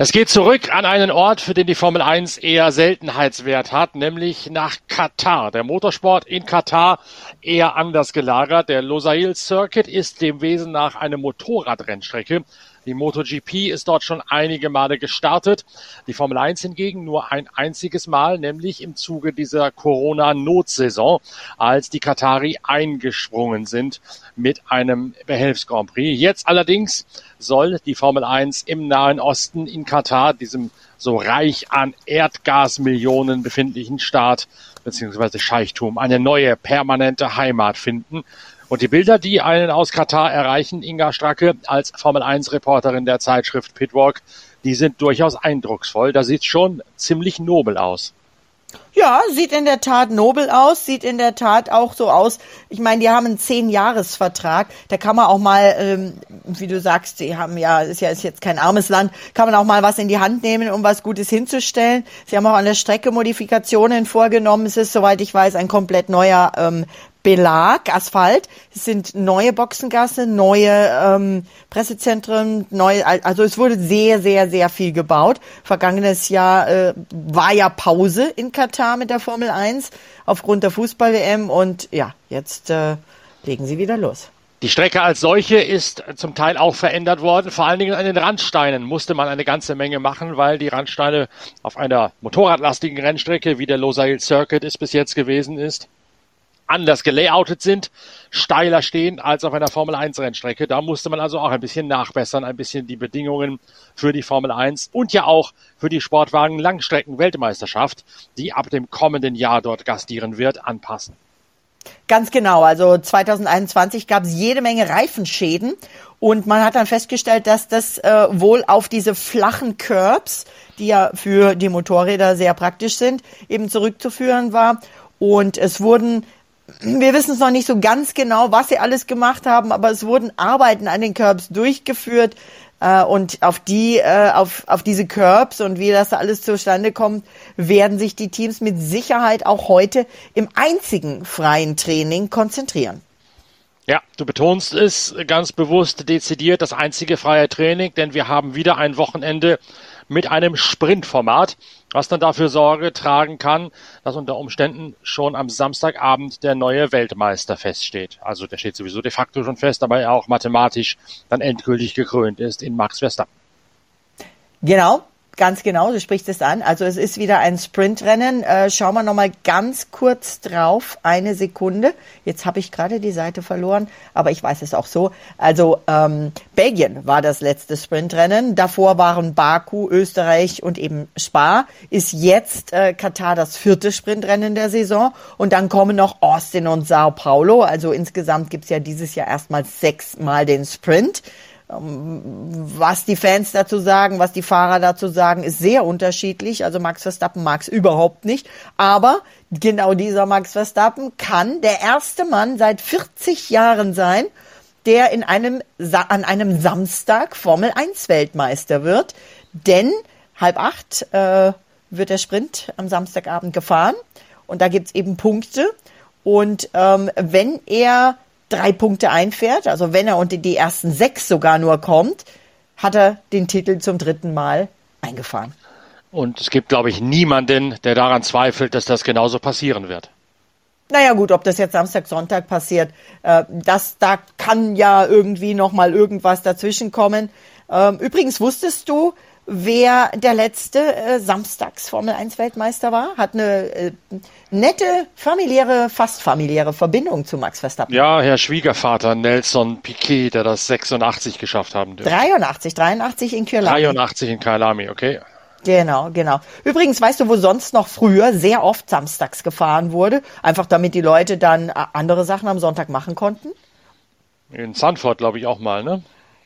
Es geht zurück an einen Ort, für den die Formel 1 eher Seltenheitswert hat, nämlich nach Katar. Der Motorsport in Katar eher anders gelagert. Der Losail Circuit ist dem Wesen nach eine Motorradrennstrecke. Die MotoGP ist dort schon einige Male gestartet. Die Formel 1 hingegen nur ein einziges Mal, nämlich im Zuge dieser Corona-Notsaison, als die Katari eingesprungen sind mit einem Behelfs-Grand Prix. Jetzt allerdings soll die Formel 1 im Nahen Osten in Katar, diesem so reich an Erdgasmillionen befindlichen Staat bzw. Scheichtum, eine neue permanente Heimat finden. Und die Bilder, die einen aus Katar erreichen, Inga Stracke als Formel 1 Reporterin der Zeitschrift Pitwalk, die sind durchaus eindrucksvoll. Da sieht schon ziemlich nobel aus. Ja, sieht in der Tat nobel aus, sieht in der Tat auch so aus. Ich meine, die haben einen Zehn-Jahres-Vertrag. Da kann man auch mal, ähm, wie du sagst, die haben ja, ist ja ist jetzt kein armes Land, kann man auch mal was in die Hand nehmen, um was Gutes hinzustellen. Sie haben auch an der Strecke Modifikationen vorgenommen. Es ist, soweit ich weiß, ein komplett neuer ähm, Belag, Asphalt. Es sind neue Boxengasse, neue ähm, Pressezentren, neue, also es wurde sehr, sehr, sehr viel gebaut. Vergangenes Jahr äh, war ja Pause in Katar mit der Formel 1 aufgrund der Fußball-WM und ja, jetzt äh, legen sie wieder los. Die Strecke als solche ist zum Teil auch verändert worden. Vor allen Dingen an den Randsteinen musste man eine ganze Menge machen, weil die Randsteine auf einer motorradlastigen Rennstrecke, wie der Losail Circuit es bis jetzt gewesen ist, anders gelayoutet sind, steiler stehen als auf einer Formel 1 Rennstrecke. Da musste man also auch ein bisschen nachbessern, ein bisschen die Bedingungen für die Formel 1 und ja auch für die Sportwagen Langstrecken Weltmeisterschaft, die ab dem kommenden Jahr dort gastieren wird, anpassen. Ganz genau. Also 2021 gab es jede Menge Reifenschäden und man hat dann festgestellt, dass das äh, wohl auf diese flachen Curbs, die ja für die Motorräder sehr praktisch sind, eben zurückzuführen war. Und es wurden wir wissen es noch nicht so ganz genau, was sie alles gemacht haben, aber es wurden Arbeiten an den Curbs durchgeführt äh, und auf die, äh, auf, auf diese Curbs und wie das da alles zustande kommt, werden sich die Teams mit Sicherheit auch heute im einzigen freien Training konzentrieren. Ja, du betonst es ganz bewusst dezidiert, das einzige freie Training, denn wir haben wieder ein Wochenende mit einem Sprintformat, was dann dafür Sorge tragen kann, dass unter Umständen schon am Samstagabend der neue Weltmeister feststeht. Also der steht sowieso de facto schon fest, aber er auch mathematisch dann endgültig gekrönt ist in Max Verstappen. Genau, Ganz genau, du sprichst es an. Also es ist wieder ein Sprintrennen. Äh, schauen wir nochmal ganz kurz drauf. Eine Sekunde. Jetzt habe ich gerade die Seite verloren, aber ich weiß es auch so. Also ähm, Belgien war das letzte Sprintrennen. Davor waren Baku, Österreich und eben Spa. Ist jetzt äh, Katar das vierte Sprintrennen der Saison. Und dann kommen noch Austin und Sao Paulo. Also insgesamt gibt's ja dieses Jahr erstmal sechsmal den Sprint. Ähm, was die Fans dazu sagen, was die Fahrer dazu sagen, ist sehr unterschiedlich. Also Max Verstappen mag es überhaupt nicht. Aber genau dieser Max Verstappen kann der erste Mann seit 40 Jahren sein, der in einem, an einem Samstag Formel 1 Weltmeister wird. Denn halb acht äh, wird der Sprint am Samstagabend gefahren. Und da gibt's eben Punkte. Und ähm, wenn er drei Punkte einfährt, also wenn er unter die ersten sechs sogar nur kommt, hat er den Titel zum dritten Mal eingefahren. Und es gibt, glaube ich, niemanden, der daran zweifelt, dass das genauso passieren wird. Naja gut, ob das jetzt Samstag, Sonntag passiert, äh, das, da kann ja irgendwie noch mal irgendwas dazwischen kommen. Ähm, übrigens wusstest du, wer der letzte äh, Samstags Formel 1 Weltmeister war. Hat eine äh, nette familiäre, fast familiäre Verbindung zu Max Verstappen. Ja, Herr Schwiegervater Nelson Piquet, der das 86 geschafft haben dürfte. 83, 83 in Kyalami. 83 in Kyalami, okay. Genau, genau. Übrigens, weißt du, wo sonst noch früher sehr oft samstags gefahren wurde? Einfach damit die Leute dann äh, andere Sachen am Sonntag machen konnten? In Sanford, glaube ich, auch mal, ne?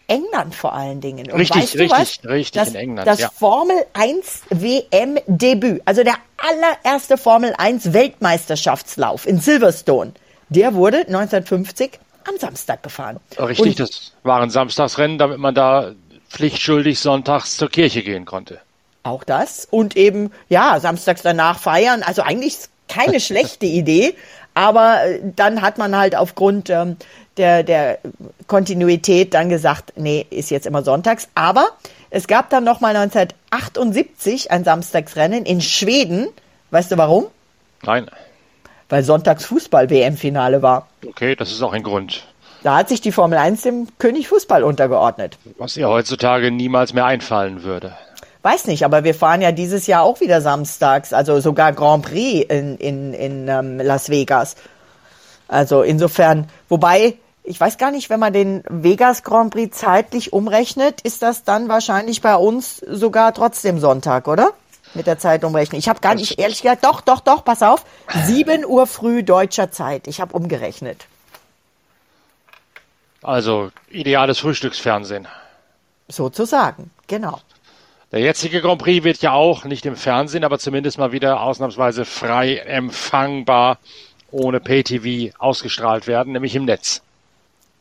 England vor allen Dingen. Und richtig, weißt du richtig, was? richtig das, in England. Das ja. Formel 1 WM Debüt, also der allererste Formel 1 Weltmeisterschaftslauf in Silverstone, der wurde 1950 am Samstag gefahren. Richtig, Und das waren Samstagsrennen, damit man da pflichtschuldig sonntags zur Kirche gehen konnte. Auch das. Und eben, ja, samstags danach feiern. Also eigentlich keine schlechte Idee. Aber äh, dann hat man halt aufgrund ähm, der, der Kontinuität dann gesagt, nee, ist jetzt immer sonntags. Aber es gab dann nochmal 1978 ein Samstagsrennen in Schweden. Weißt du warum? Nein. Weil sonntags Fußball-WM-Finale war. Okay, das ist auch ein Grund. Da hat sich die Formel 1 dem König Fußball untergeordnet. Was ihr heutzutage niemals mehr einfallen würde. Weiß nicht, aber wir fahren ja dieses Jahr auch wieder samstags, also sogar Grand Prix in, in, in ähm, Las Vegas. Also insofern, wobei, ich weiß gar nicht, wenn man den Vegas Grand Prix zeitlich umrechnet, ist das dann wahrscheinlich bei uns sogar trotzdem Sonntag, oder? Mit der Zeitumrechnung. Ich habe gar nicht, ehrlich gesagt, doch, doch, doch, pass auf, 7 Uhr früh deutscher Zeit. Ich habe umgerechnet. Also ideales Frühstücksfernsehen. Sozusagen, genau. Der jetzige Grand Prix wird ja auch nicht im Fernsehen, aber zumindest mal wieder ausnahmsweise frei empfangbar ohne Pay-TV ausgestrahlt werden, nämlich im Netz.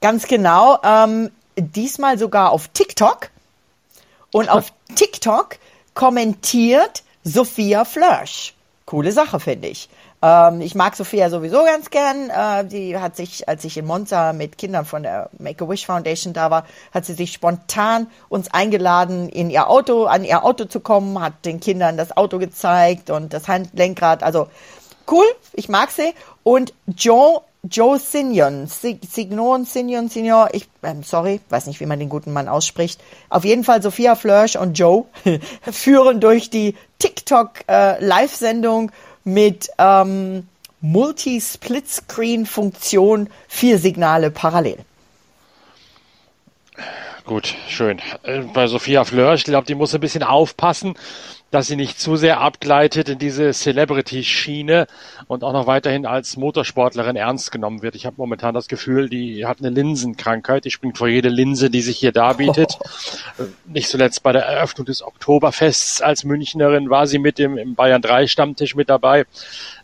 Ganz genau. Ähm, diesmal sogar auf TikTok. Und auf TikTok kommentiert Sophia Flörsch. Coole Sache, finde ich. Ähm, ich mag Sophia sowieso ganz gern. Äh, die hat sich, als ich in Monza mit Kindern von der Make-A-Wish Foundation da war, hat sie sich spontan uns eingeladen, in ihr Auto, an ihr Auto zu kommen, hat den Kindern das Auto gezeigt und das Handlenkrad. Also cool, ich mag sie. Und Joe Joe Signon, Signon, Signon, Signon, ich, ähm, sorry, weiß nicht, wie man den guten Mann ausspricht. Auf jeden Fall Sophia Flörsch und Joe führen durch die TikTok äh, mit ähm, Multi-Split-Screen-Funktion, vier Signale parallel. Gut, schön. Äh, bei Sophia Fleur, ich glaube, die muss ein bisschen aufpassen, dass sie nicht zu sehr abgleitet in diese Celebrity-Schiene und auch noch weiterhin als Motorsportlerin ernst genommen wird. Ich habe momentan das Gefühl, die hat eine Linsenkrankheit. Die springt vor jede Linse, die sich hier darbietet. Oh. Nicht zuletzt bei der Eröffnung des Oktoberfests als Münchnerin war sie mit dem im Bayern 3 Stammtisch mit dabei.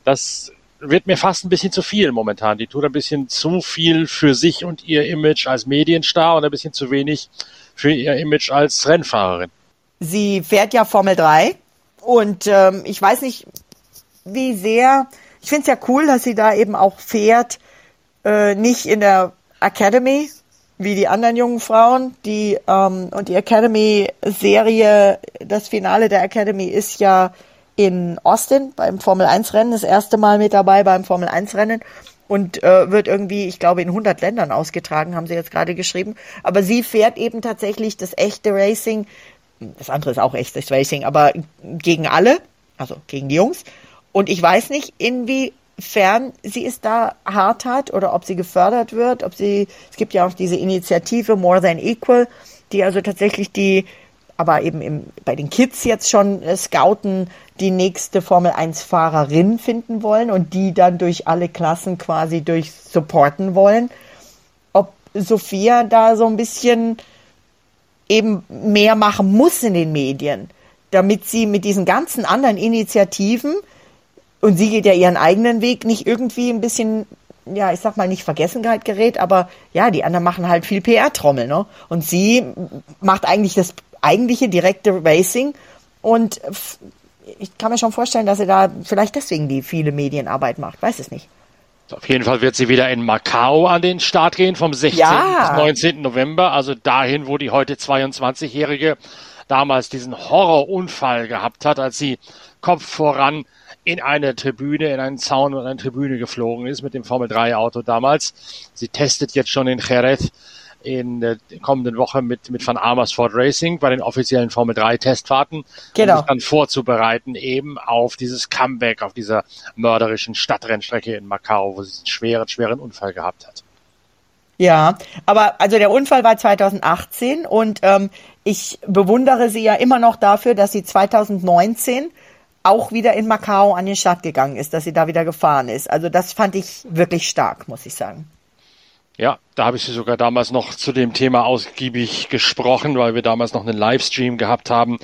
Das wird mir fast ein bisschen zu viel momentan. Die tut ein bisschen zu viel für sich und ihr Image als Medienstar und ein bisschen zu wenig für ihr Image als Rennfahrerin. Sie fährt ja Formel 3 und ähm, ich weiß nicht, wie sehr. Ich finde es ja cool, dass sie da eben auch fährt, äh, nicht in der Academy wie die anderen jungen Frauen, die ähm, und die Academy-Serie, das Finale der Academy ist ja in Austin beim Formel 1 Rennen, das erste Mal mit dabei beim Formel 1 Rennen und äh, wird irgendwie, ich glaube, in 100 Ländern ausgetragen, haben sie jetzt gerade geschrieben. Aber sie fährt eben tatsächlich das echte Racing das andere ist auch echtes Racing, aber gegen alle, also gegen die Jungs. Und ich weiß nicht, inwiefern sie es da hart hat oder ob sie gefördert wird, ob sie, es gibt ja auch diese Initiative More Than Equal, die also tatsächlich die, aber eben im, bei den Kids jetzt schon äh, scouten, die nächste Formel 1 Fahrerin finden wollen und die dann durch alle Klassen quasi durch supporten wollen. Ob Sophia da so ein bisschen eben mehr machen muss in den Medien, damit sie mit diesen ganzen anderen Initiativen, und sie geht ja ihren eigenen Weg, nicht irgendwie ein bisschen, ja, ich sag mal nicht Vergessenheit gerät, aber ja, die anderen machen halt viel PR-Trommel, ne? Und sie macht eigentlich das eigentliche direkte Racing und ich kann mir schon vorstellen, dass sie da vielleicht deswegen die viele Medienarbeit macht, weiß es nicht. Auf jeden Fall wird sie wieder in Macau an den Start gehen vom 16. Ja. bis 19. November, also dahin, wo die heute 22-Jährige damals diesen Horrorunfall gehabt hat, als sie Kopf voran in eine Tribüne, in einen Zaun und eine Tribüne geflogen ist mit dem Formel 3 Auto damals. Sie testet jetzt schon in Jerez in der kommenden Woche mit, mit Van Amersfoort Racing bei den offiziellen Formel 3 Testfahrten, genau. um sich dann vorzubereiten eben auf dieses Comeback, auf dieser mörderischen Stadtrennstrecke in Macau, wo sie einen schweren, schweren Unfall gehabt hat. Ja, aber also der Unfall war 2018 und ähm, ich bewundere sie ja immer noch dafür, dass sie 2019 auch wieder in Macau an den Start gegangen ist, dass sie da wieder gefahren ist. Also das fand ich wirklich stark, muss ich sagen. Ja, da habe ich sie sogar damals noch zu dem Thema ausgiebig gesprochen, weil wir damals noch einen Livestream gehabt haben,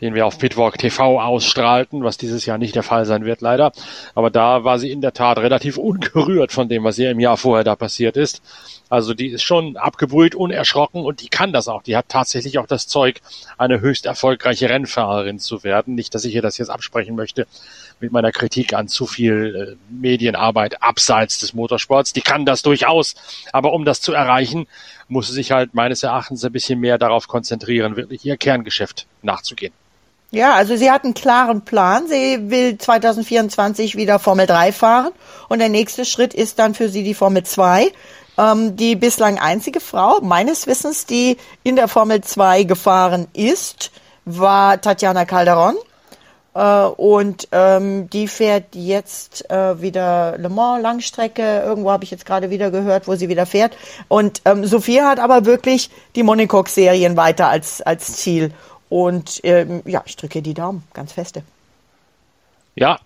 den wir auf Pitwalk TV ausstrahlten, was dieses Jahr nicht der Fall sein wird, leider. Aber da war sie in der Tat relativ ungerührt von dem, was ihr im Jahr vorher da passiert ist. Also die ist schon abgebrüht, unerschrocken und die kann das auch. Die hat tatsächlich auch das Zeug, eine höchst erfolgreiche Rennfahrerin zu werden. Nicht, dass ich ihr das jetzt absprechen möchte mit meiner Kritik an zu viel äh, Medienarbeit abseits des Motorsports. Die kann das durchaus. Aber um das zu erreichen, muss sie sich halt meines Erachtens ein bisschen mehr darauf konzentrieren, wirklich ihr Kerngeschäft nachzugehen. Ja, also sie hat einen klaren Plan. Sie will 2024 wieder Formel 3 fahren und der nächste Schritt ist dann für sie die Formel 2. Ähm, die bislang einzige Frau, meines Wissens, die in der Formel 2 gefahren ist, war Tatjana Calderon. Äh, und ähm, die fährt jetzt äh, wieder Le Mans Langstrecke. Irgendwo habe ich jetzt gerade wieder gehört, wo sie wieder fährt. Und ähm, Sophia hat aber wirklich die Monaco-Serien weiter als, als Ziel. Und ähm, ja, ich drücke die Daumen, ganz feste. Ja,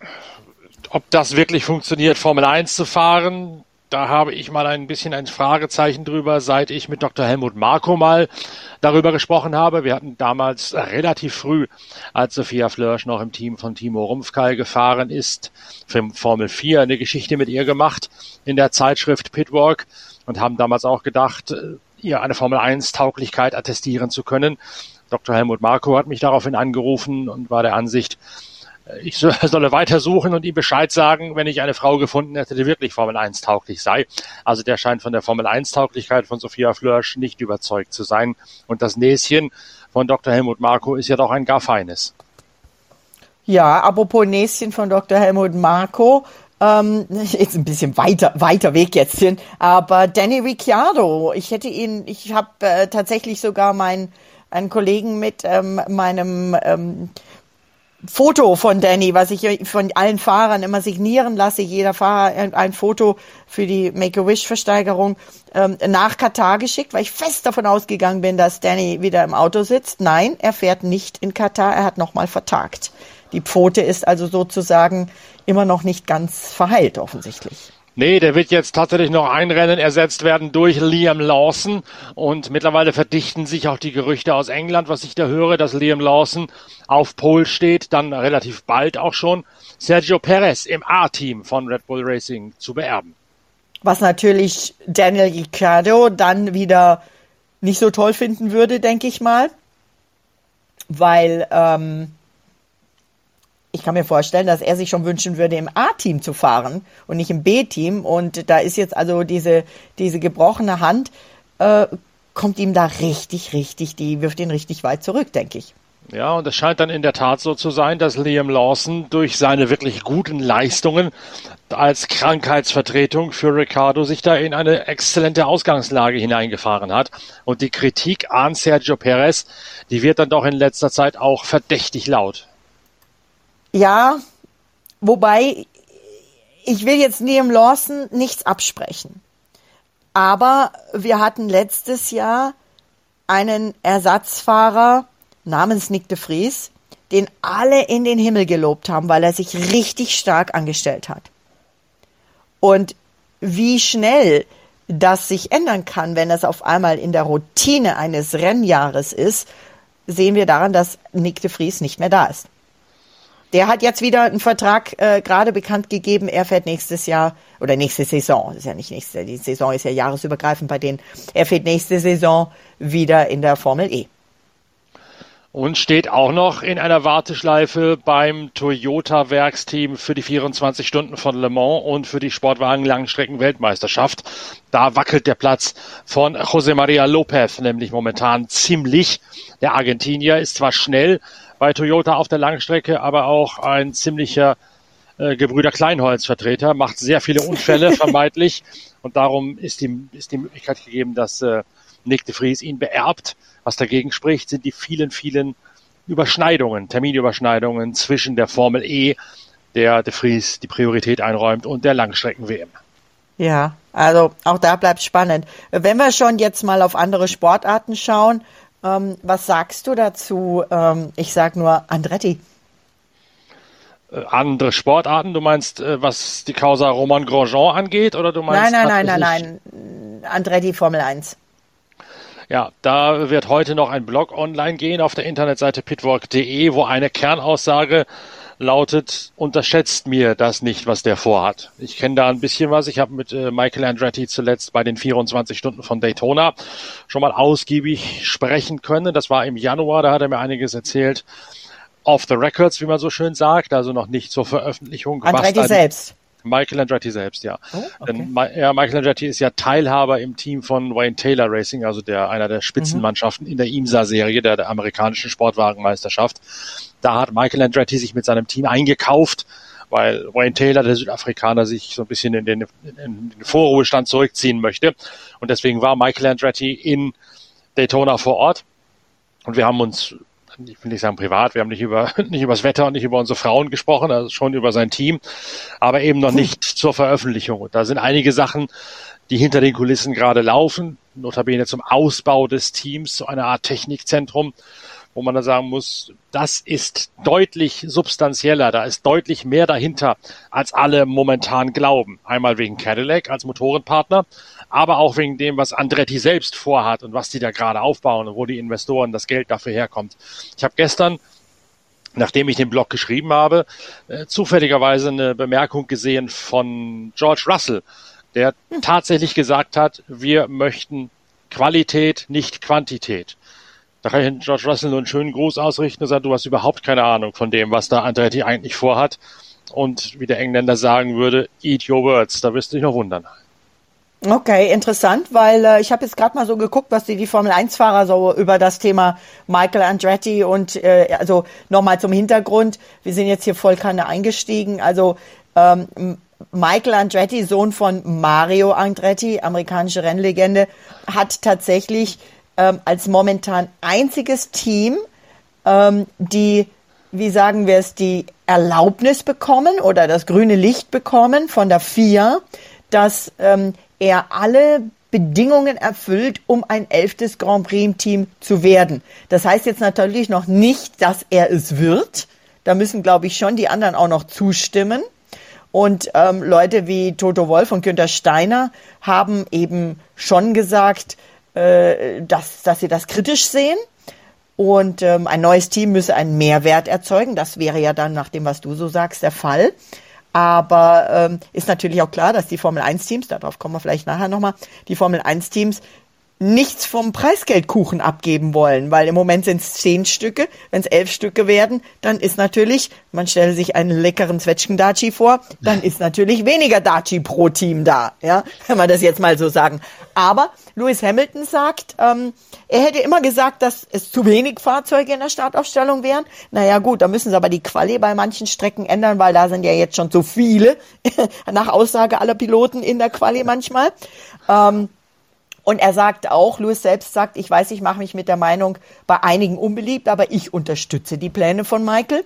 ob das wirklich funktioniert, Formel 1 zu fahren, da habe ich mal ein bisschen ein Fragezeichen drüber, seit ich mit Dr. Helmut Marko mal darüber gesprochen habe. Wir hatten damals relativ früh, als Sophia Flörsch noch im Team von Timo Rumpfkeil gefahren ist, für Formel 4 eine Geschichte mit ihr gemacht in der Zeitschrift Pitwalk und haben damals auch gedacht, äh, ihr eine Formel 1 Tauglichkeit attestieren zu können. Dr. Helmut Marko hat mich daraufhin angerufen und war der Ansicht, ich solle weitersuchen und ihm Bescheid sagen, wenn ich eine Frau gefunden hätte, die wirklich Formel 1 tauglich sei. Also der scheint von der Formel 1 Tauglichkeit von Sophia Flörsch nicht überzeugt zu sein. Und das Näschen von Dr. Helmut Marko ist ja doch ein gar feines. Ja, apropos Näschen von Dr. Helmut Marko, ähm, jetzt ein bisschen weiter, weiter Weg jetzt hin, aber Danny Ricciardo, ich hätte ihn, ich habe äh, tatsächlich sogar meinen einen Kollegen mit ähm, meinem ähm, Foto von Danny, was ich von allen Fahrern immer signieren lasse, jeder Fahrer ein Foto für die Make-A-Wish-Versteigerung ähm, nach Katar geschickt, weil ich fest davon ausgegangen bin, dass Danny wieder im Auto sitzt. Nein, er fährt nicht in Katar, er hat nochmal vertagt. Die Pfote ist also sozusagen immer noch nicht ganz verheilt offensichtlich. Nee, der wird jetzt tatsächlich noch ein Rennen ersetzt werden durch Liam Lawson. Und mittlerweile verdichten sich auch die Gerüchte aus England, was ich da höre, dass Liam Lawson auf Pole steht, dann relativ bald auch schon Sergio Perez im A-Team von Red Bull Racing zu beerben. Was natürlich Daniel Ricciardo dann wieder nicht so toll finden würde, denke ich mal. Weil ähm, ich kann mir vorstellen, dass er sich schon wünschen würde, im A-Team zu fahren und nicht im B-Team. Und da ist jetzt also diese, diese gebrochene Hand, äh, kommt ihm da richtig, richtig, die wirft ihn richtig weit zurück, denke ich. Ja, und es scheint dann in der Tat so zu sein, dass Liam Lawson durch seine wirklich guten Leistungen als Krankheitsvertretung für Ricardo sich da in eine exzellente Ausgangslage hineingefahren hat. Und die Kritik an Sergio Perez, die wird dann doch in letzter Zeit auch verdächtig laut. Ja, wobei ich will jetzt Liam Lawson nichts absprechen. Aber wir hatten letztes Jahr einen Ersatzfahrer namens Nick de Vries, den alle in den Himmel gelobt haben, weil er sich richtig stark angestellt hat. Und wie schnell das sich ändern kann, wenn es auf einmal in der Routine eines Rennjahres ist, sehen wir daran, dass Nick de Vries nicht mehr da ist. Der hat jetzt wieder einen Vertrag äh, gerade bekannt gegeben. Er fährt nächstes Jahr oder nächste Saison. Ist ja nicht nächste, die Saison ist ja jahresübergreifend bei denen. Er fährt nächste Saison wieder in der Formel E. Und steht auch noch in einer Warteschleife beim Toyota Werksteam für die 24 Stunden von Le Mans und für die Sportwagen Langstrecken Weltmeisterschaft. Da wackelt der Platz von José María López nämlich momentan ziemlich. Der Argentinier ist zwar schnell, bei Toyota auf der Langstrecke, aber auch ein ziemlicher äh, Gebrüder Kleinholz-Vertreter, macht sehr viele Unfälle vermeintlich und darum ist die, ist die Möglichkeit gegeben, dass äh, Nick de Vries ihn beerbt. Was dagegen spricht, sind die vielen, vielen Überschneidungen, Terminüberschneidungen zwischen der Formel E, der de Vries die Priorität einräumt, und der Langstrecken-WM. Ja, also auch da bleibt spannend. Wenn wir schon jetzt mal auf andere Sportarten schauen, ähm, was sagst du dazu? Ähm, ich sag nur Andretti. Äh, andere Sportarten? Du meinst, äh, was die Causa Roman Grosjean angeht? Oder du meinst nein, nein, nein, nein, nein. Andretti Formel 1. Ja, da wird heute noch ein Blog online gehen auf der Internetseite pitwalk.de, wo eine Kernaussage lautet, unterschätzt mir das nicht, was der vorhat. Ich kenne da ein bisschen was. Ich habe mit äh, Michael Andretti zuletzt bei den 24 Stunden von Daytona schon mal ausgiebig sprechen können. Das war im Januar, da hat er mir einiges erzählt. Off the records, wie man so schön sagt, also noch nicht zur Veröffentlichung. Andretti selbst. Michael Andretti selbst, ja. Oh, okay. Denn ja, Michael Andretti ist ja Teilhaber im Team von Wayne Taylor Racing, also der einer der Spitzenmannschaften mhm. in der IMSA-Serie, der, der amerikanischen Sportwagenmeisterschaft. Da hat Michael Andretti sich mit seinem Team eingekauft, weil Wayne Taylor, der Südafrikaner, sich so ein bisschen in den, in den Vorruhestand zurückziehen möchte. Und deswegen war Michael Andretti in Daytona vor Ort. Und wir haben uns ich will nicht sagen privat, wir haben nicht über nicht über das Wetter und nicht über unsere Frauen gesprochen, also schon über sein Team, aber eben noch nicht zur Veröffentlichung. Und da sind einige Sachen, die hinter den Kulissen gerade laufen, notabene zum Ausbau des Teams, so eine Art Technikzentrum, wo man dann sagen muss, das ist deutlich substanzieller, da ist deutlich mehr dahinter, als alle momentan glauben. Einmal wegen Cadillac als Motorenpartner, aber auch wegen dem, was Andretti selbst vorhat und was die da gerade aufbauen und wo die Investoren das Geld dafür herkommt. Ich habe gestern nachdem ich den Blog geschrieben habe, äh, zufälligerweise eine Bemerkung gesehen von George Russell, der hm. tatsächlich gesagt hat, wir möchten Qualität, nicht Quantität. Da kann ich George Russell nur einen schönen Gruß ausrichten und sagen, du hast überhaupt keine Ahnung von dem, was da Andretti eigentlich vorhat. Und wie der Engländer sagen würde, eat your words, da wirst du dich noch wundern. Okay, interessant, weil äh, ich habe jetzt gerade mal so geguckt, was die, die Formel 1-Fahrer so über das Thema Michael Andretti und äh, also nochmal zum Hintergrund, wir sind jetzt hier voll keine eingestiegen, also ähm, Michael Andretti, Sohn von Mario Andretti, amerikanische Rennlegende, hat tatsächlich ähm, als momentan einziges Team ähm, die, wie sagen wir es, die Erlaubnis bekommen oder das grüne Licht bekommen von der FIA, dass ähm, er alle Bedingungen erfüllt, um ein elftes Grand Prix-Team zu werden. Das heißt jetzt natürlich noch nicht, dass er es wird. Da müssen, glaube ich, schon die anderen auch noch zustimmen. Und ähm, Leute wie Toto Wolf und Günther Steiner haben eben schon gesagt, äh, dass, dass sie das kritisch sehen. Und ähm, ein neues Team müsse einen Mehrwert erzeugen. Das wäre ja dann, nach dem, was du so sagst, der Fall. Aber ähm, ist natürlich auch klar, dass die Formel 1 Teams, darauf kommen wir vielleicht nachher nochmal, die Formel 1 Teams nichts vom Preisgeldkuchen abgeben wollen, weil im Moment sind es zehn Stücke. Wenn es elf Stücke werden, dann ist natürlich, man stelle sich einen leckeren Zwetschgen-Daci vor, dann ist natürlich weniger Daci pro Team da, ja, wenn man das jetzt mal so sagen. Aber Lewis Hamilton sagt, ähm, er hätte immer gesagt, dass es zu wenig Fahrzeuge in der Startaufstellung wären. Naja gut, da müssen sie aber die Quali bei manchen Strecken ändern, weil da sind ja jetzt schon so viele, nach Aussage aller Piloten in der Quali manchmal. Ähm, und er sagt auch, Louis selbst sagt, ich weiß, ich mache mich mit der Meinung bei einigen unbeliebt, aber ich unterstütze die Pläne von Michael.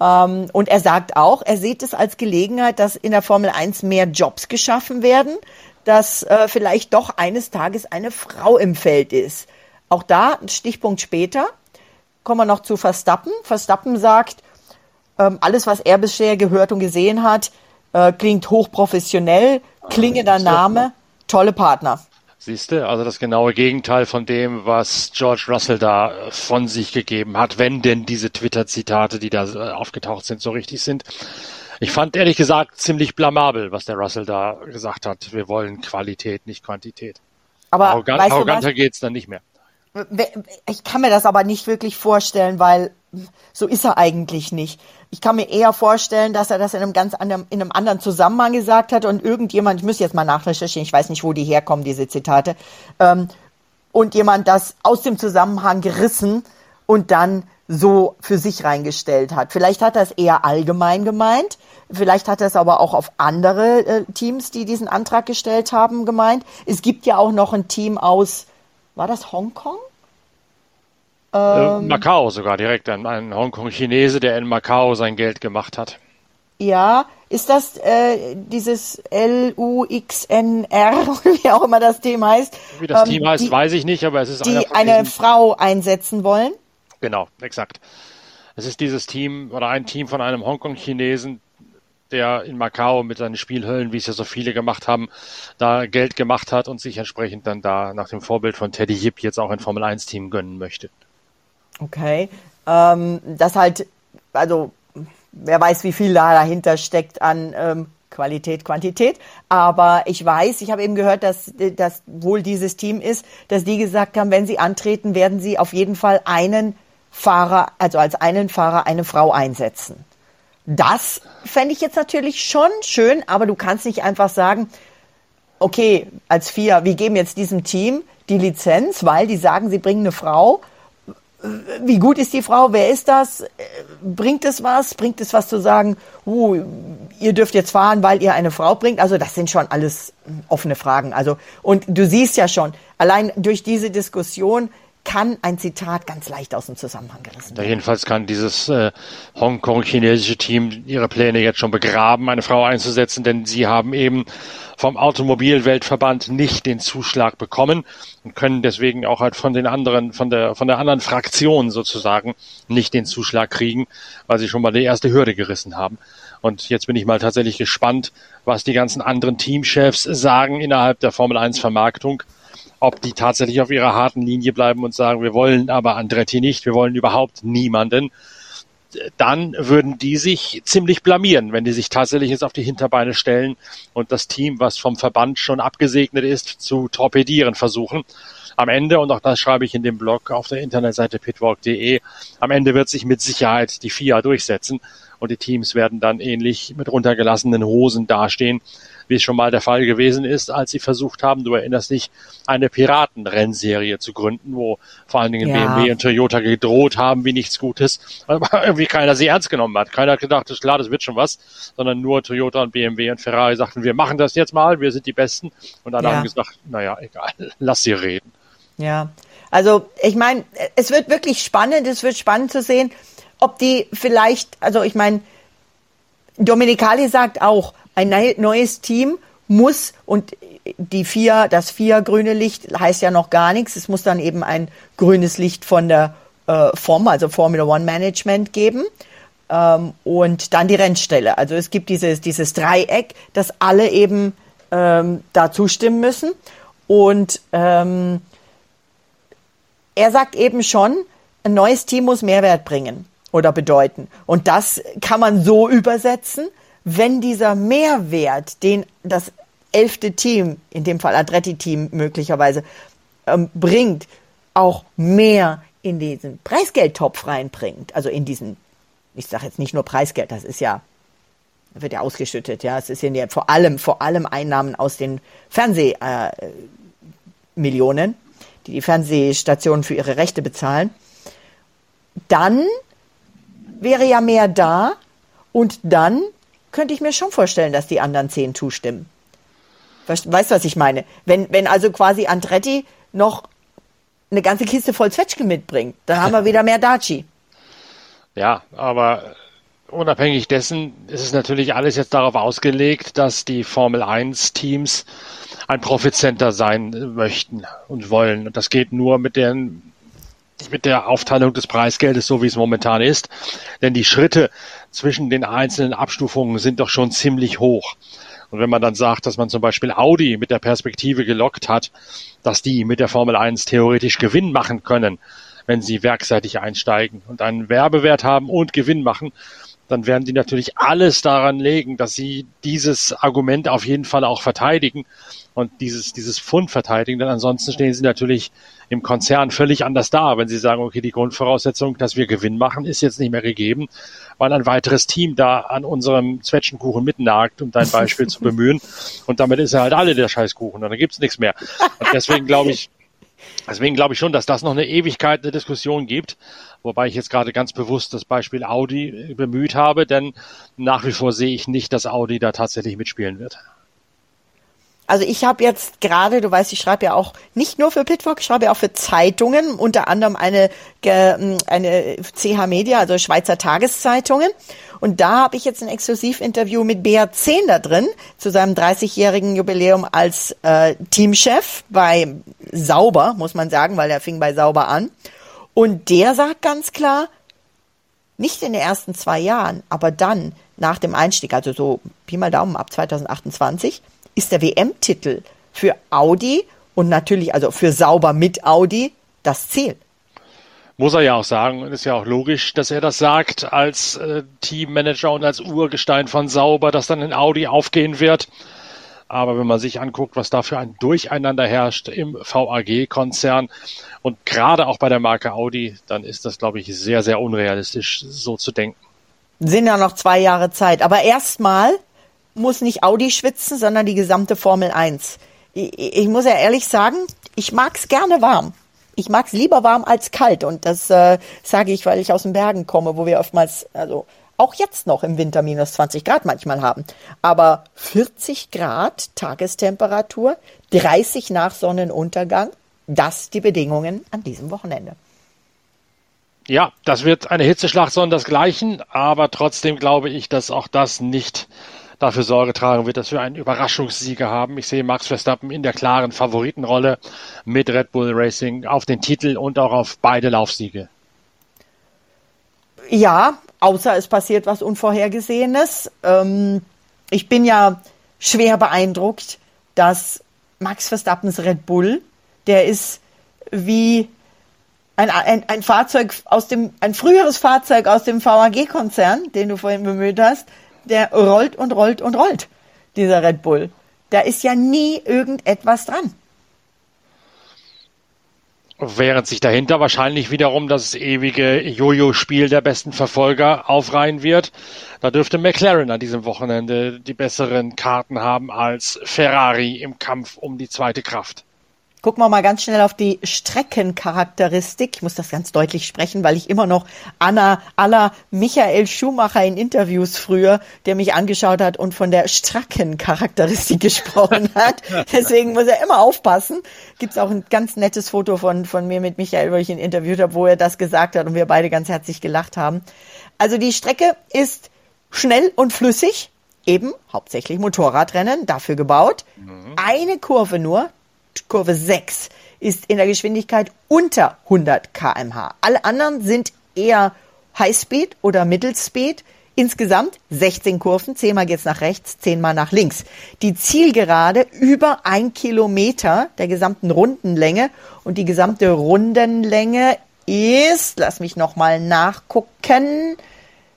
Ähm, und er sagt auch, er sieht es als Gelegenheit, dass in der Formel 1 mehr Jobs geschaffen werden, dass äh, vielleicht doch eines Tages eine Frau im Feld ist. Auch da, ein Stichpunkt später, kommen wir noch zu Verstappen. Verstappen sagt, ähm, alles, was er bisher gehört und gesehen hat, äh, klingt hochprofessionell, klingender Name, tolle Partner. Siehst du, also das genaue Gegenteil von dem, was George Russell da äh, von sich gegeben hat, wenn denn diese Twitter-Zitate, die da äh, aufgetaucht sind, so richtig sind. Ich fand ehrlich gesagt ziemlich blamabel, was der Russell da gesagt hat. Wir wollen Qualität, nicht Quantität. Aber Arrogant, weißt arroganter geht's dann nicht mehr. Ich kann mir das aber nicht wirklich vorstellen, weil so ist er eigentlich nicht ich kann mir eher vorstellen, dass er das in einem ganz anderen, in einem anderen Zusammenhang gesagt hat und irgendjemand, ich muss jetzt mal nachrecherchieren, ich weiß nicht, wo die herkommen, diese Zitate, ähm, und jemand das aus dem Zusammenhang gerissen und dann so für sich reingestellt hat. Vielleicht hat er es eher allgemein gemeint, vielleicht hat er es aber auch auf andere äh, Teams, die diesen Antrag gestellt haben, gemeint. Es gibt ja auch noch ein Team aus, war das Hongkong? Äh, ähm, Macau sogar direkt, ein, ein Hongkong-Chinese, der in Macau sein Geld gemacht hat. Ja, ist das äh, dieses L-U-X-N-R, wie auch immer das Team heißt? Wie das ähm, Team heißt, die, weiß ich nicht, aber es ist die eine Frau einsetzen wollen. Genau, exakt. Es ist dieses Team oder ein Team von einem Hongkong-Chinesen, der in Macau mit seinen Spielhöllen, wie es ja so viele gemacht haben, da Geld gemacht hat und sich entsprechend dann da nach dem Vorbild von Teddy Yip jetzt auch ein Formel 1 Team gönnen möchte. Okay. Ähm, das halt, also wer weiß, wie viel da dahinter steckt an ähm, Qualität, Quantität. Aber ich weiß, ich habe eben gehört, dass das wohl dieses Team ist, dass die gesagt haben, wenn sie antreten, werden sie auf jeden Fall einen Fahrer, also als einen Fahrer eine Frau einsetzen. Das fände ich jetzt natürlich schon schön, aber du kannst nicht einfach sagen, okay, als vier, wir geben jetzt diesem Team die Lizenz, weil die sagen, sie bringen eine Frau. Wie gut ist die Frau? Wer ist das? Bringt es was? Bringt es was zu sagen, uh, ihr dürft jetzt fahren, weil ihr eine Frau bringt? Also das sind schon alles offene Fragen. Also und du siehst ja schon, allein durch diese Diskussion kann ein Zitat ganz leicht aus dem Zusammenhang gerissen werden. Ja, jedenfalls kann dieses äh, Hongkong-chinesische Team ihre Pläne jetzt schon begraben, eine Frau einzusetzen, denn sie haben eben vom Automobilweltverband nicht den Zuschlag bekommen und können deswegen auch halt von den anderen, von der, von der anderen Fraktion sozusagen nicht den Zuschlag kriegen, weil sie schon mal die erste Hürde gerissen haben. Und jetzt bin ich mal tatsächlich gespannt, was die ganzen anderen Teamchefs sagen innerhalb der Formel 1 Vermarktung ob die tatsächlich auf ihrer harten Linie bleiben und sagen, wir wollen aber Andretti nicht, wir wollen überhaupt niemanden, dann würden die sich ziemlich blamieren, wenn die sich tatsächlich jetzt auf die Hinterbeine stellen und das Team, was vom Verband schon abgesegnet ist, zu torpedieren versuchen. Am Ende, und auch das schreibe ich in dem Blog auf der Internetseite pitwalk.de, am Ende wird sich mit Sicherheit die FIA durchsetzen und die Teams werden dann ähnlich mit runtergelassenen Hosen dastehen wie es schon mal der Fall gewesen ist, als sie versucht haben, du erinnerst dich, eine Piratenrennserie zu gründen, wo vor allen Dingen ja. BMW und Toyota gedroht haben wie nichts Gutes, aber irgendwie keiner sie ernst genommen hat. Keiner hat gedacht, das ist klar, das wird schon was, sondern nur Toyota und BMW und Ferrari sagten, wir machen das jetzt mal, wir sind die Besten. Und alle ja. haben gesagt, naja, egal, lass sie reden. Ja, also ich meine, es wird wirklich spannend, es wird spannend zu sehen, ob die vielleicht, also ich meine, Dominikali sagt auch, ein neues Team muss und die vier, das vier grüne Licht heißt ja noch gar nichts. Es muss dann eben ein grünes Licht von der äh, FOM, also Formula One Management geben. Ähm, und dann die Rennstelle. Also es gibt dieses, dieses Dreieck, dass alle eben ähm, da zustimmen müssen. Und ähm, er sagt eben schon, ein neues Team muss Mehrwert bringen oder bedeuten. Und das kann man so übersetzen, wenn dieser Mehrwert, den das elfte Team, in dem Fall Adretti-Team möglicherweise, ähm, bringt, auch mehr in diesen Preisgeldtopf reinbringt, also in diesen, ich sage jetzt nicht nur Preisgeld, das ist ja, wird ja ausgeschüttet, ja, es ist ja vor allem, vor allem Einnahmen aus den Fernsehmillionen, äh, die die Fernsehstationen für ihre Rechte bezahlen, dann wäre ja mehr da und dann könnte ich mir schon vorstellen, dass die anderen zehn zustimmen. Weißt du, was ich meine? Wenn, wenn also quasi Andretti noch eine ganze Kiste voll Zwetschgen mitbringt, dann haben wir wieder mehr Daci. Ja, aber unabhängig dessen ist es natürlich alles jetzt darauf ausgelegt, dass die Formel 1 Teams ein Profitcenter sein möchten und wollen. Und das geht nur mit den mit der Aufteilung des Preisgeldes, so wie es momentan ist. Denn die Schritte zwischen den einzelnen Abstufungen sind doch schon ziemlich hoch. Und wenn man dann sagt, dass man zum Beispiel Audi mit der Perspektive gelockt hat, dass die mit der Formel 1 theoretisch Gewinn machen können, wenn sie werkseitig einsteigen und einen Werbewert haben und Gewinn machen, dann werden die natürlich alles daran legen, dass sie dieses Argument auf jeden Fall auch verteidigen und dieses, dieses Fund verteidigen, denn ansonsten stehen sie natürlich im Konzern völlig anders da, wenn sie sagen, okay, die Grundvoraussetzung, dass wir Gewinn machen, ist jetzt nicht mehr gegeben, weil ein weiteres Team da an unserem Zwetschgenkuchen mitnagt, um dein Beispiel zu bemühen. Und damit ist er halt alle der Scheißkuchen und dann gibt's nichts mehr. Und deswegen glaube ich, Deswegen glaube ich schon, dass das noch eine Ewigkeit eine Diskussion gibt, wobei ich jetzt gerade ganz bewusst das Beispiel Audi bemüht habe, denn nach wie vor sehe ich nicht, dass Audi da tatsächlich mitspielen wird. Also ich habe jetzt gerade, du weißt, ich schreibe ja auch nicht nur für Pitwalk, ich schreibe ja auch für Zeitungen, unter anderem eine, eine CH Media, also Schweizer Tageszeitungen. Und da habe ich jetzt ein Exklusivinterview mit Beat Zehner drin, zu seinem 30-jährigen Jubiläum als äh, Teamchef bei Sauber, muss man sagen, weil er fing bei Sauber an. Und der sagt ganz klar, nicht in den ersten zwei Jahren, aber dann nach dem Einstieg, also so Pi mal Daumen ab 2028, ist der WM-Titel für Audi und natürlich also für Sauber mit Audi das Ziel. Muss er ja auch sagen. Und ist ja auch logisch, dass er das sagt als äh, Teammanager und als Urgestein von Sauber, dass dann in Audi aufgehen wird. Aber wenn man sich anguckt, was da für ein Durcheinander herrscht im VAG-Konzern und gerade auch bei der Marke Audi, dann ist das, glaube ich, sehr, sehr unrealistisch, so zu denken. Sind ja noch zwei Jahre Zeit. Aber erstmal muss nicht Audi schwitzen, sondern die gesamte Formel 1. Ich, ich muss ja ehrlich sagen, ich mag's gerne warm. Ich mag's lieber warm als kalt. Und das äh, sage ich, weil ich aus den Bergen komme, wo wir oftmals, also auch jetzt noch im Winter minus 20 Grad manchmal haben. Aber 40 Grad Tagestemperatur, 30 nach Sonnenuntergang, das die Bedingungen an diesem Wochenende. Ja, das wird eine Hitzeschlacht sondersgleichen, aber trotzdem glaube ich, dass auch das nicht dafür Sorge tragen wird, dass wir einen Überraschungssieger haben. Ich sehe Max Verstappen in der klaren Favoritenrolle mit Red Bull Racing auf den Titel und auch auf beide Laufsiege. Ja, außer es passiert was Unvorhergesehenes. Ähm, ich bin ja schwer beeindruckt, dass Max Verstappens Red Bull, der ist wie ein, ein, ein Fahrzeug aus dem, ein früheres Fahrzeug aus dem VAG-Konzern, den du vorhin bemüht hast, der rollt und rollt und rollt, dieser Red Bull. Da ist ja nie irgendetwas dran. Während sich dahinter wahrscheinlich wiederum das ewige Jojo-Spiel der besten Verfolger aufreihen wird. Da dürfte McLaren an diesem Wochenende die besseren Karten haben als Ferrari im Kampf um die zweite Kraft. Gucken wir mal ganz schnell auf die Streckencharakteristik. Ich muss das ganz deutlich sprechen, weil ich immer noch Anna aller Michael Schumacher in Interviews früher, der mich angeschaut hat und von der Streckencharakteristik gesprochen hat. Deswegen muss er immer aufpassen. Gibt's auch ein ganz nettes Foto von, von mir mit Michael, wo ich ihn interviewt habe, wo er das gesagt hat und wir beide ganz herzlich gelacht haben. Also die Strecke ist schnell und flüssig. Eben hauptsächlich Motorradrennen, dafür gebaut. Mhm. Eine Kurve nur, Kurve 6 ist in der Geschwindigkeit unter 100 kmh. Alle anderen sind eher Highspeed oder Mittelspeed. Insgesamt 16 Kurven, 10 mal geht's nach rechts, 10 mal nach links. Die Zielgerade über ein Kilometer der gesamten Rundenlänge und die gesamte Rundenlänge ist, lass mich nochmal nachgucken.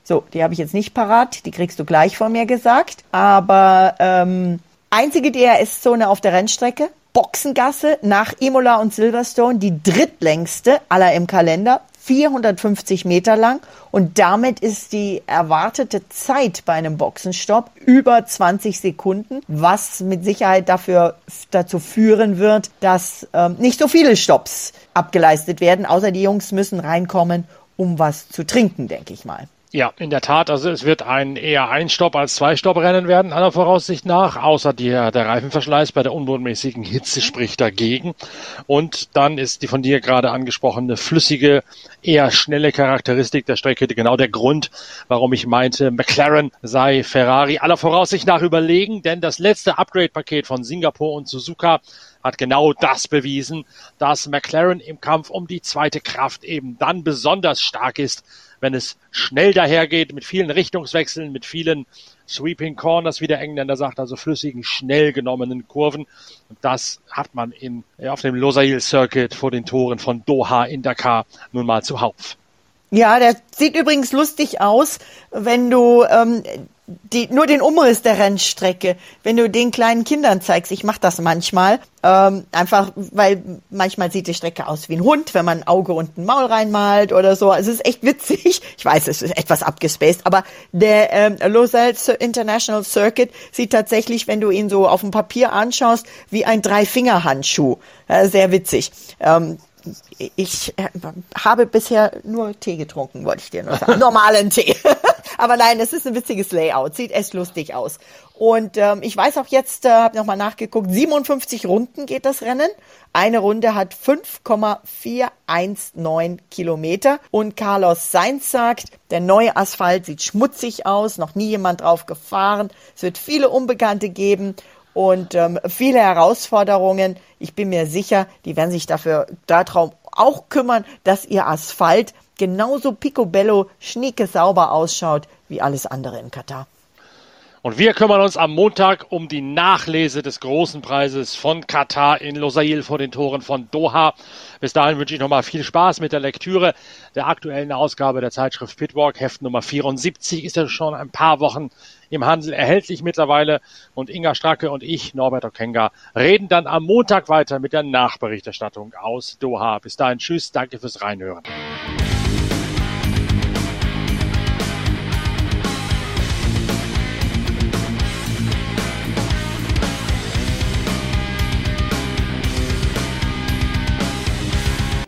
So, die habe ich jetzt nicht parat, die kriegst du gleich von mir gesagt. Aber ähm, einzige DRS-Zone auf der Rennstrecke, Boxengasse nach Imola und Silverstone die drittlängste aller im Kalender, 450 Meter lang und damit ist die erwartete Zeit bei einem Boxenstopp über 20 Sekunden, was mit Sicherheit dafür dazu führen wird, dass ähm, nicht so viele Stops abgeleistet werden, außer die Jungs müssen reinkommen, um was zu trinken, denke ich mal. Ja, in der Tat. Also es wird ein eher ein Stopp als zwei Stopp-Rennen werden, aller Voraussicht nach, außer der, der Reifenverschleiß bei der unbotmäßigen Hitze spricht dagegen. Und dann ist die von dir gerade angesprochene flüssige, eher schnelle Charakteristik der Strecke genau der Grund, warum ich meinte, McLaren sei Ferrari aller Voraussicht nach überlegen, denn das letzte Upgrade-Paket von Singapur und Suzuka hat genau das bewiesen, dass McLaren im Kampf um die zweite Kraft eben dann besonders stark ist, wenn es schnell dahergeht, mit vielen Richtungswechseln, mit vielen Sweeping Corners, wie der Engländer sagt, also flüssigen, schnell genommenen Kurven. Und das hat man in, auf dem Losail Circuit vor den Toren von Doha in Dakar nun mal zuhauf. Ja, der sieht übrigens lustig aus, wenn du ähm, die, nur den Umriss der Rennstrecke, wenn du den kleinen Kindern zeigst, ich mache das manchmal, ähm, einfach weil manchmal sieht die Strecke aus wie ein Hund, wenn man ein Auge und ein Maul reinmalt oder so. Also es ist echt witzig. Ich weiß, es ist etwas abgespaced, aber der ähm, Lausanne International Circuit sieht tatsächlich, wenn du ihn so auf dem Papier anschaust, wie ein Drei-Finger-Handschuh. Äh, sehr witzig. Ähm, ich äh, habe bisher nur Tee getrunken, wollte ich dir nur sagen. Normalen Tee. Aber nein, es ist ein witziges Layout. Sieht echt lustig aus. Und ähm, ich weiß auch jetzt, äh, habe nochmal nachgeguckt, 57 Runden geht das Rennen. Eine Runde hat 5,419 Kilometer. Und Carlos Sainz sagt, der neue Asphalt sieht schmutzig aus, noch nie jemand drauf gefahren. Es wird viele Unbekannte geben und ähm, viele Herausforderungen. Ich bin mir sicher, die werden sich dafür darum auch kümmern, dass ihr Asphalt genauso picobello, schnieke sauber ausschaut wie alles andere in Katar. Und wir kümmern uns am Montag um die Nachlese des großen Preises von Katar in Losail vor den Toren von Doha. Bis dahin wünsche ich nochmal viel Spaß mit der Lektüre der aktuellen Ausgabe der Zeitschrift Pitwalk. Heft Nummer 74 ist ja schon ein paar Wochen im Handel erhältlich mittlerweile. Und Inga Stracke und ich, Norbert Okenga, reden dann am Montag weiter mit der Nachberichterstattung aus Doha. Bis dahin, tschüss, danke fürs Reinhören.